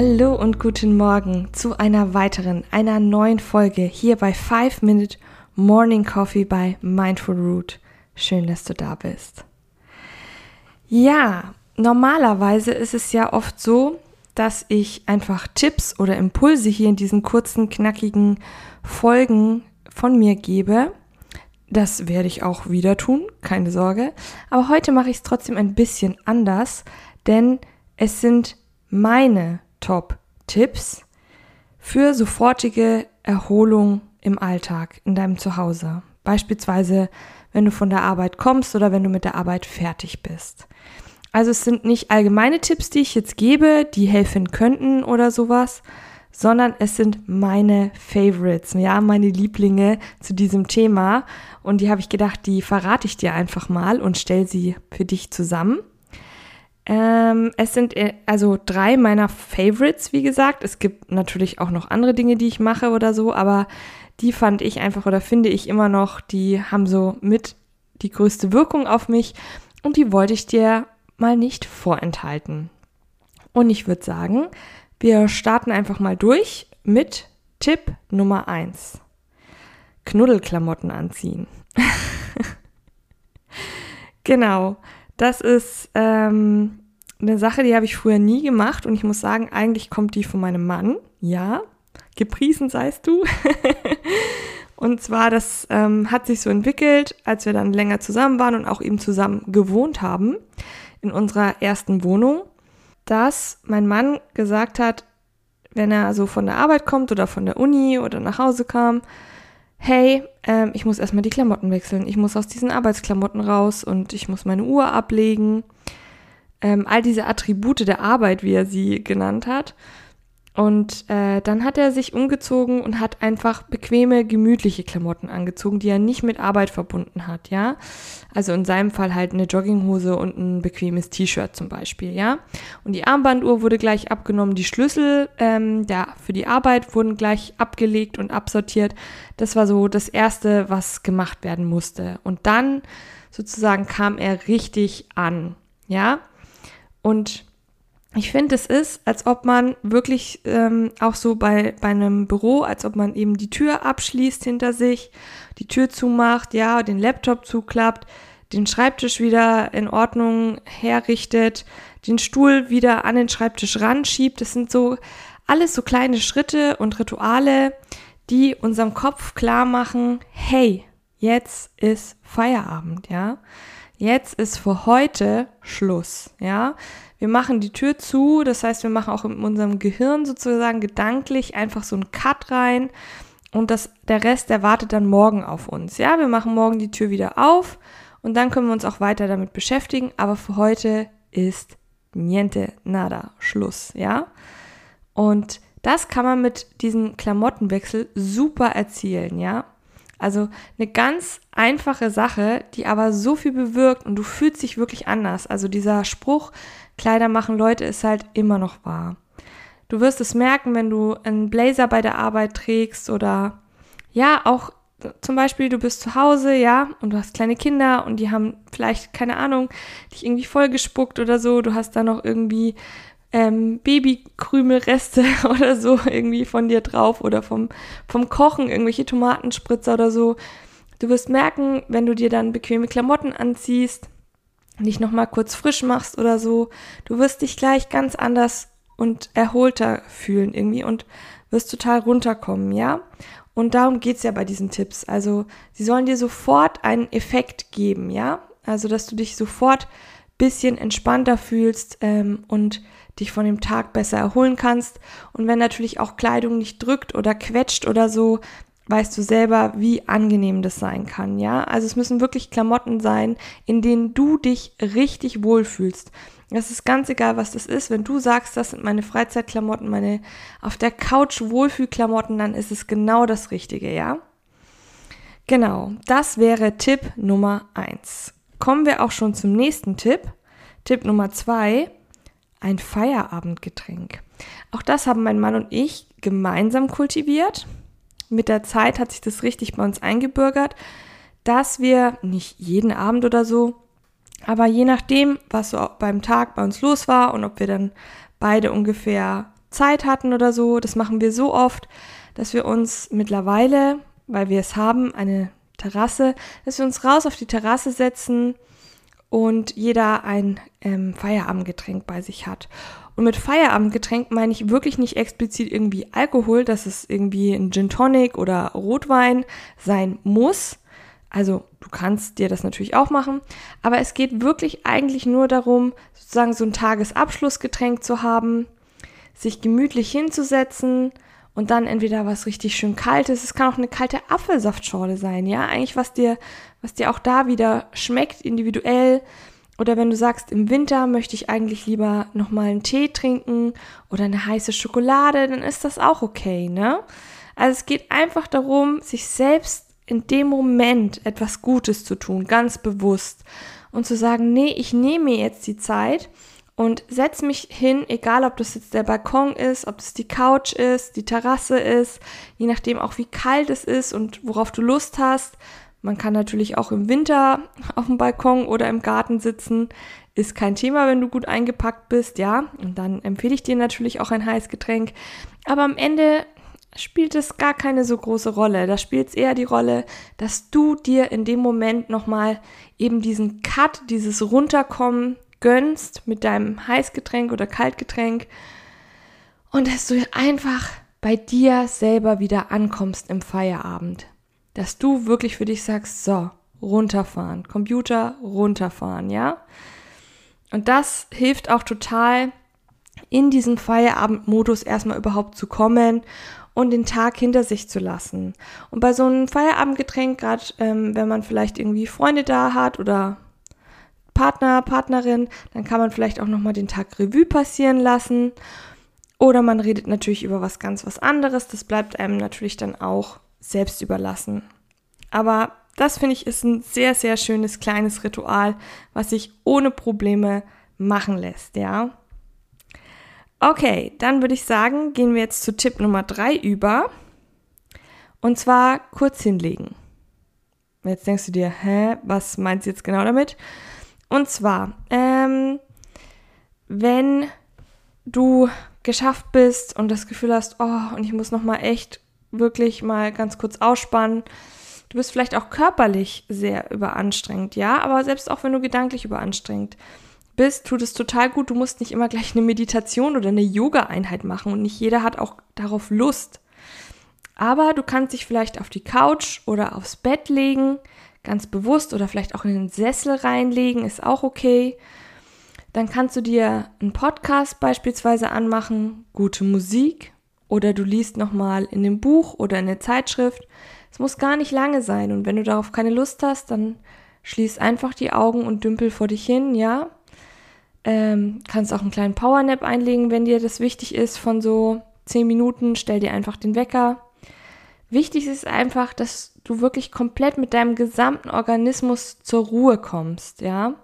Hallo und guten Morgen zu einer weiteren, einer neuen Folge hier bei 5 Minute Morning Coffee bei Mindful Root. Schön, dass du da bist. Ja, normalerweise ist es ja oft so, dass ich einfach Tipps oder Impulse hier in diesen kurzen, knackigen Folgen von mir gebe. Das werde ich auch wieder tun, keine Sorge. Aber heute mache ich es trotzdem ein bisschen anders, denn es sind meine Top-Tipps für sofortige Erholung im Alltag, in deinem Zuhause. Beispielsweise, wenn du von der Arbeit kommst oder wenn du mit der Arbeit fertig bist. Also es sind nicht allgemeine Tipps, die ich jetzt gebe, die helfen könnten oder sowas, sondern es sind meine Favorites, ja, meine Lieblinge zu diesem Thema. Und die habe ich gedacht, die verrate ich dir einfach mal und stelle sie für dich zusammen. Ähm, es sind äh, also drei meiner Favorites, wie gesagt. Es gibt natürlich auch noch andere Dinge, die ich mache oder so, aber die fand ich einfach oder finde ich immer noch, die haben so mit die größte Wirkung auf mich und die wollte ich dir mal nicht vorenthalten. Und ich würde sagen, wir starten einfach mal durch mit Tipp Nummer 1. Knuddelklamotten anziehen. genau, das ist ähm, eine Sache, die habe ich früher nie gemacht und ich muss sagen, eigentlich kommt die von meinem Mann. Ja, gepriesen seist du. und zwar, das ähm, hat sich so entwickelt, als wir dann länger zusammen waren und auch eben zusammen gewohnt haben in unserer ersten Wohnung, dass mein Mann gesagt hat, wenn er so von der Arbeit kommt oder von der Uni oder nach Hause kam, hey, ähm, ich muss erstmal die Klamotten wechseln, ich muss aus diesen Arbeitsklamotten raus und ich muss meine Uhr ablegen. Ähm, all diese Attribute der Arbeit, wie er sie genannt hat. Und äh, dann hat er sich umgezogen und hat einfach bequeme, gemütliche Klamotten angezogen, die er nicht mit Arbeit verbunden hat, ja. Also in seinem Fall halt eine Jogginghose und ein bequemes T-Shirt zum Beispiel, ja. Und die Armbanduhr wurde gleich abgenommen, die Schlüssel ähm, der, für die Arbeit wurden gleich abgelegt und absortiert. Das war so das Erste, was gemacht werden musste. Und dann sozusagen kam er richtig an, ja. Und ich finde, es ist, als ob man wirklich ähm, auch so bei, bei einem Büro, als ob man eben die Tür abschließt hinter sich, die Tür zumacht, ja, den Laptop zuklappt, den Schreibtisch wieder in Ordnung herrichtet, den Stuhl wieder an den Schreibtisch ranschiebt. Das sind so alles so kleine Schritte und Rituale, die unserem Kopf klar machen, hey, jetzt ist Feierabend, ja. Jetzt ist für heute Schluss, ja. Wir machen die Tür zu, das heißt, wir machen auch in unserem Gehirn sozusagen gedanklich einfach so einen Cut rein und das, der Rest, der wartet dann morgen auf uns. Ja, wir machen morgen die Tür wieder auf und dann können wir uns auch weiter damit beschäftigen, aber für heute ist niente, nada, Schluss, ja. Und das kann man mit diesem Klamottenwechsel super erzielen, ja. Also eine ganz einfache Sache, die aber so viel bewirkt und du fühlst dich wirklich anders. Also dieser Spruch, Kleider machen Leute, ist halt immer noch wahr. Du wirst es merken, wenn du einen Blazer bei der Arbeit trägst oder ja, auch zum Beispiel, du bist zu Hause, ja, und du hast kleine Kinder und die haben vielleicht, keine Ahnung, dich irgendwie vollgespuckt oder so. Du hast da noch irgendwie ähm, Babykrümelreste oder so irgendwie von dir drauf oder vom, vom Kochen, irgendwelche Tomatenspritzer oder so. Du wirst merken, wenn du dir dann bequeme Klamotten anziehst, dich nochmal kurz frisch machst oder so, du wirst dich gleich ganz anders und erholter fühlen irgendwie und wirst total runterkommen, ja? Und darum geht's ja bei diesen Tipps. Also, sie sollen dir sofort einen Effekt geben, ja? Also, dass du dich sofort bisschen entspannter fühlst ähm, und dich von dem Tag besser erholen kannst. Und wenn natürlich auch Kleidung nicht drückt oder quetscht oder so, weißt du selber, wie angenehm das sein kann, ja? Also es müssen wirklich Klamotten sein, in denen du dich richtig wohlfühlst. Es ist ganz egal, was das ist. Wenn du sagst, das sind meine Freizeitklamotten, meine auf der Couch Wohlfühlklamotten, dann ist es genau das Richtige, ja? Genau, das wäre Tipp Nummer eins. Kommen wir auch schon zum nächsten Tipp. Tipp Nummer zwei, ein Feierabendgetränk. Auch das haben mein Mann und ich gemeinsam kultiviert. Mit der Zeit hat sich das richtig bei uns eingebürgert, dass wir nicht jeden Abend oder so, aber je nachdem, was so beim Tag bei uns los war und ob wir dann beide ungefähr Zeit hatten oder so, das machen wir so oft, dass wir uns mittlerweile, weil wir es haben, eine Terrasse, dass wir uns raus auf die Terrasse setzen und jeder ein ähm, Feierabendgetränk bei sich hat. Und mit Feierabendgetränk meine ich wirklich nicht explizit irgendwie Alkohol, dass es irgendwie ein Gin Tonic oder Rotwein sein muss. Also du kannst dir das natürlich auch machen, aber es geht wirklich eigentlich nur darum, sozusagen so ein Tagesabschlussgetränk zu haben, sich gemütlich hinzusetzen und dann entweder was richtig schön kaltes, es kann auch eine kalte Apfelsaftschorle sein, ja, eigentlich was dir was dir auch da wieder schmeckt individuell oder wenn du sagst, im Winter möchte ich eigentlich lieber nochmal einen Tee trinken oder eine heiße Schokolade, dann ist das auch okay, ne? Also es geht einfach darum, sich selbst in dem Moment etwas Gutes zu tun, ganz bewusst. Und zu sagen, nee, ich nehme mir jetzt die Zeit und setze mich hin, egal ob das jetzt der Balkon ist, ob es die Couch ist, die Terrasse ist, je nachdem auch wie kalt es ist und worauf du Lust hast. Man kann natürlich auch im Winter auf dem Balkon oder im Garten sitzen. Ist kein Thema, wenn du gut eingepackt bist, ja. Und dann empfehle ich dir natürlich auch ein Heißgetränk. Aber am Ende spielt es gar keine so große Rolle. Da spielt es eher die Rolle, dass du dir in dem Moment nochmal eben diesen Cut, dieses Runterkommen gönnst mit deinem Heißgetränk oder Kaltgetränk und dass du einfach bei dir selber wieder ankommst im Feierabend dass du wirklich für dich sagst, so, runterfahren, Computer runterfahren, ja? Und das hilft auch total, in diesen Feierabendmodus erstmal überhaupt zu kommen und den Tag hinter sich zu lassen. Und bei so einem Feierabendgetränk, gerade ähm, wenn man vielleicht irgendwie Freunde da hat oder Partner, Partnerin, dann kann man vielleicht auch nochmal den Tag Revue passieren lassen. Oder man redet natürlich über was ganz was anderes. Das bleibt einem natürlich dann auch selbst überlassen. Aber das finde ich ist ein sehr, sehr schönes kleines Ritual, was sich ohne Probleme machen lässt, ja. Okay, dann würde ich sagen, gehen wir jetzt zu Tipp Nummer drei über. Und zwar kurz hinlegen. Jetzt denkst du dir, hä, was meinst du jetzt genau damit? Und zwar, ähm, wenn du geschafft bist und das Gefühl hast, oh, und ich muss noch mal echt wirklich mal ganz kurz ausspannen. Du bist vielleicht auch körperlich sehr überanstrengt, ja, aber selbst auch wenn du gedanklich überanstrengt bist, tut es total gut. Du musst nicht immer gleich eine Meditation oder eine Yoga-Einheit machen und nicht jeder hat auch darauf Lust. Aber du kannst dich vielleicht auf die Couch oder aufs Bett legen, ganz bewusst oder vielleicht auch in den Sessel reinlegen, ist auch okay. Dann kannst du dir einen Podcast beispielsweise anmachen, gute Musik oder du liest nochmal in dem Buch oder in der Zeitschrift. Es muss gar nicht lange sein und wenn du darauf keine Lust hast, dann schließ einfach die Augen und dümpel vor dich hin, ja. Ähm, kannst auch einen kleinen Powernap einlegen, wenn dir das wichtig ist, von so 10 Minuten. Stell dir einfach den Wecker. Wichtig ist einfach, dass du wirklich komplett mit deinem gesamten Organismus zur Ruhe kommst, ja.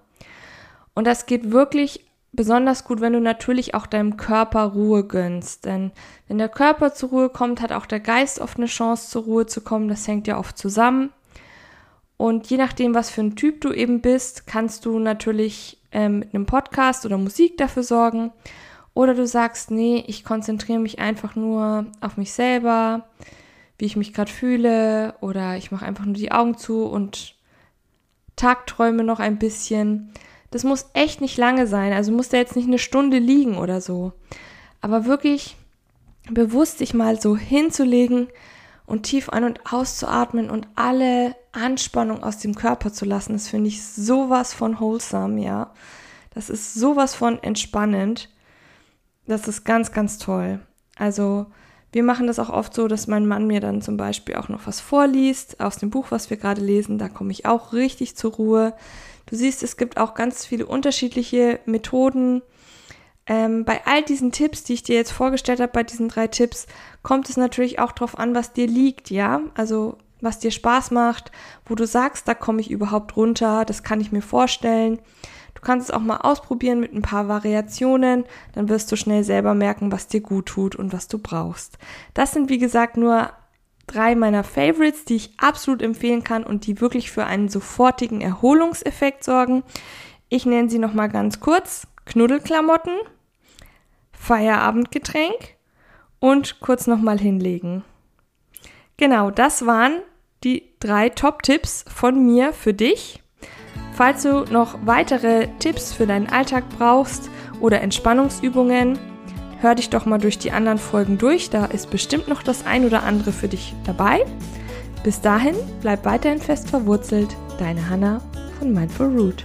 Und das geht wirklich besonders gut, wenn du natürlich auch deinem Körper Ruhe gönnst. Denn wenn der Körper zur Ruhe kommt, hat auch der Geist oft eine Chance, zur Ruhe zu kommen. Das hängt ja oft zusammen. Und je nachdem, was für ein Typ du eben bist, kannst du natürlich ähm, mit einem Podcast oder Musik dafür sorgen. Oder du sagst, nee, ich konzentriere mich einfach nur auf mich selber, wie ich mich gerade fühle. Oder ich mache einfach nur die Augen zu und tagträume noch ein bisschen. Das muss echt nicht lange sein. Also muss der jetzt nicht eine Stunde liegen oder so. Aber wirklich bewusst sich mal so hinzulegen und tief ein- und auszuatmen und alle Anspannung aus dem Körper zu lassen, das finde ich sowas von wholesome, ja. Das ist sowas von entspannend. Das ist ganz, ganz toll. Also, wir machen das auch oft so, dass mein Mann mir dann zum Beispiel auch noch was vorliest aus dem Buch, was wir gerade lesen. Da komme ich auch richtig zur Ruhe. Du siehst, es gibt auch ganz viele unterschiedliche Methoden. Ähm, bei all diesen Tipps, die ich dir jetzt vorgestellt habe, bei diesen drei Tipps, kommt es natürlich auch darauf an, was dir liegt, ja. Also was dir Spaß macht, wo du sagst, da komme ich überhaupt runter, das kann ich mir vorstellen. Du kannst es auch mal ausprobieren mit ein paar Variationen, dann wirst du schnell selber merken, was dir gut tut und was du brauchst. Das sind wie gesagt nur drei meiner Favorites, die ich absolut empfehlen kann und die wirklich für einen sofortigen Erholungseffekt sorgen. Ich nenne sie nochmal ganz kurz. Knuddelklamotten, Feierabendgetränk und kurz nochmal hinlegen. Genau, das waren die drei Top-Tipps von mir für dich. Falls du noch weitere Tipps für deinen Alltag brauchst oder Entspannungsübungen, hör dich doch mal durch die anderen Folgen durch. Da ist bestimmt noch das ein oder andere für dich dabei. Bis dahin, bleib weiterhin fest verwurzelt. Deine Hanna von Mindful Root.